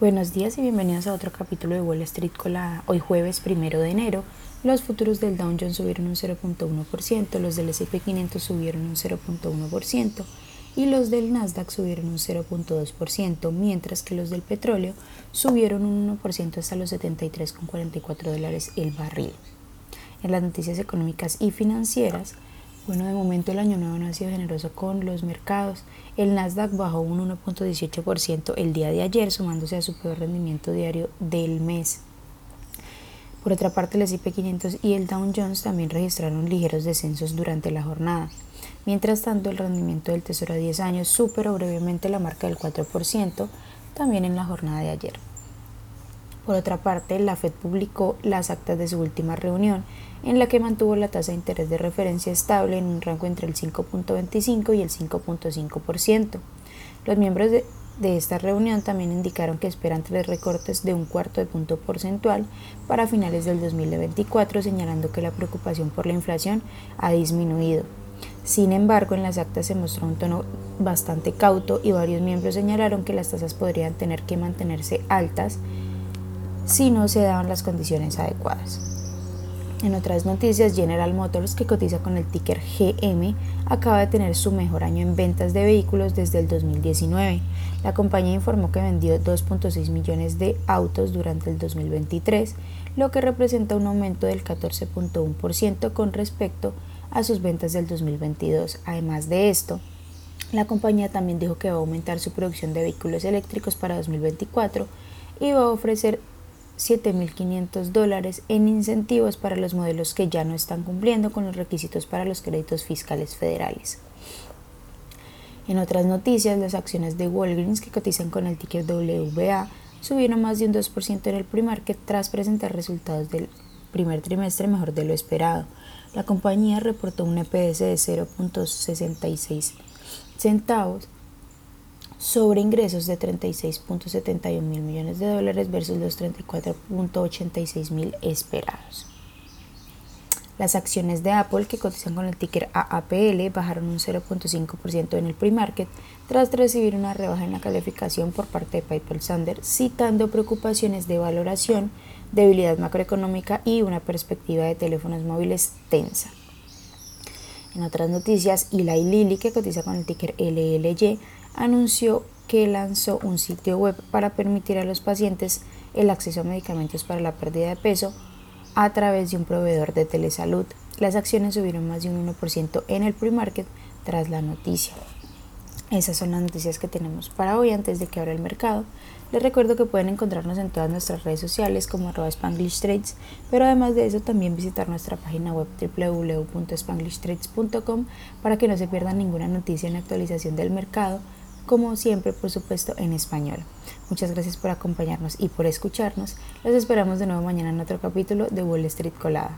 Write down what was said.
Buenos días y bienvenidos a otro capítulo de Wall Street Colada. Hoy jueves primero de enero, los futuros del Dow Jones subieron un 0.1%, los del S&P 500 subieron un 0.1% y los del Nasdaq subieron un 0.2%, mientras que los del petróleo subieron un 1% hasta los 73.44 dólares el barril. En las noticias económicas y financieras, bueno, de momento el año nuevo no ha sido generoso con los mercados. El Nasdaq bajó un 1.18% el día de ayer, sumándose a su peor rendimiento diario del mes. Por otra parte, el S&P 500 y el Dow Jones también registraron ligeros descensos durante la jornada. Mientras tanto, el rendimiento del Tesoro a 10 años superó brevemente la marca del 4%, también en la jornada de ayer. Por otra parte, la Fed publicó las actas de su última reunión, en la que mantuvo la tasa de interés de referencia estable en un rango entre el 5.25 y el 5.5%. Los miembros de, esta reunión también indicaron que esperan tres recortes de un cuarto de punto porcentual para finales del 2024, señalando que la preocupación por la inflación ha disminuido. Sin embargo, en las actas se mostró un tono bastante cauto y varios miembros señalaron que las tasas podrían tener que mantenerse altas si no se daban las condiciones adecuadas. En otras noticias, General Motors, que cotiza con el ticker GM, acaba de tener su mejor año en ventas de vehículos desde el 2019. La compañía informó que vendió 2.6 millones de autos durante el 2023, lo que representa un aumento del 14.1% con respecto a sus ventas del 2022. Además de esto, la compañía también dijo que va a aumentar su producción de vehículos eléctricos para 2024 y va a ofrecer 7.500 dólares en incentivos para los modelos que ya no están cumpliendo con los requisitos para los créditos fiscales federales. En otras noticias, las acciones de Walgreens que cotizan con el ticker WBA subieron más de un 2% en el pre-market tras presentar resultados del primer trimestre mejor de lo esperado. La compañía reportó un EPS de 0.66 centavos sobre ingresos de 36.71 mil millones de dólares versus los 34.86 mil esperados. Las acciones de Apple, que cotizan con el ticker AAPL, bajaron un 0.5% en el pre-market tras recibir una rebaja en la calificación por parte de PayPal Sander, citando preocupaciones de valoración, debilidad macroeconómica y una perspectiva de teléfonos móviles tensa. En otras noticias, Eli Lilly, que cotiza con el ticker LLY, anunció que lanzó un sitio web para permitir a los pacientes el acceso a medicamentos para la pérdida de peso a través de un proveedor de telesalud. Las acciones subieron más de un 1% en el pre-market tras la noticia. Esas son las noticias que tenemos para hoy antes de que abra el mercado. Les recuerdo que pueden encontrarnos en todas nuestras redes sociales como arroba Spanglish Trades, pero además de eso también visitar nuestra página web www.spanglishtrades.com para que no se pierdan ninguna noticia en la actualización del mercado como siempre, por supuesto, en español. Muchas gracias por acompañarnos y por escucharnos. Los esperamos de nuevo mañana en otro capítulo de Wall Street Colada.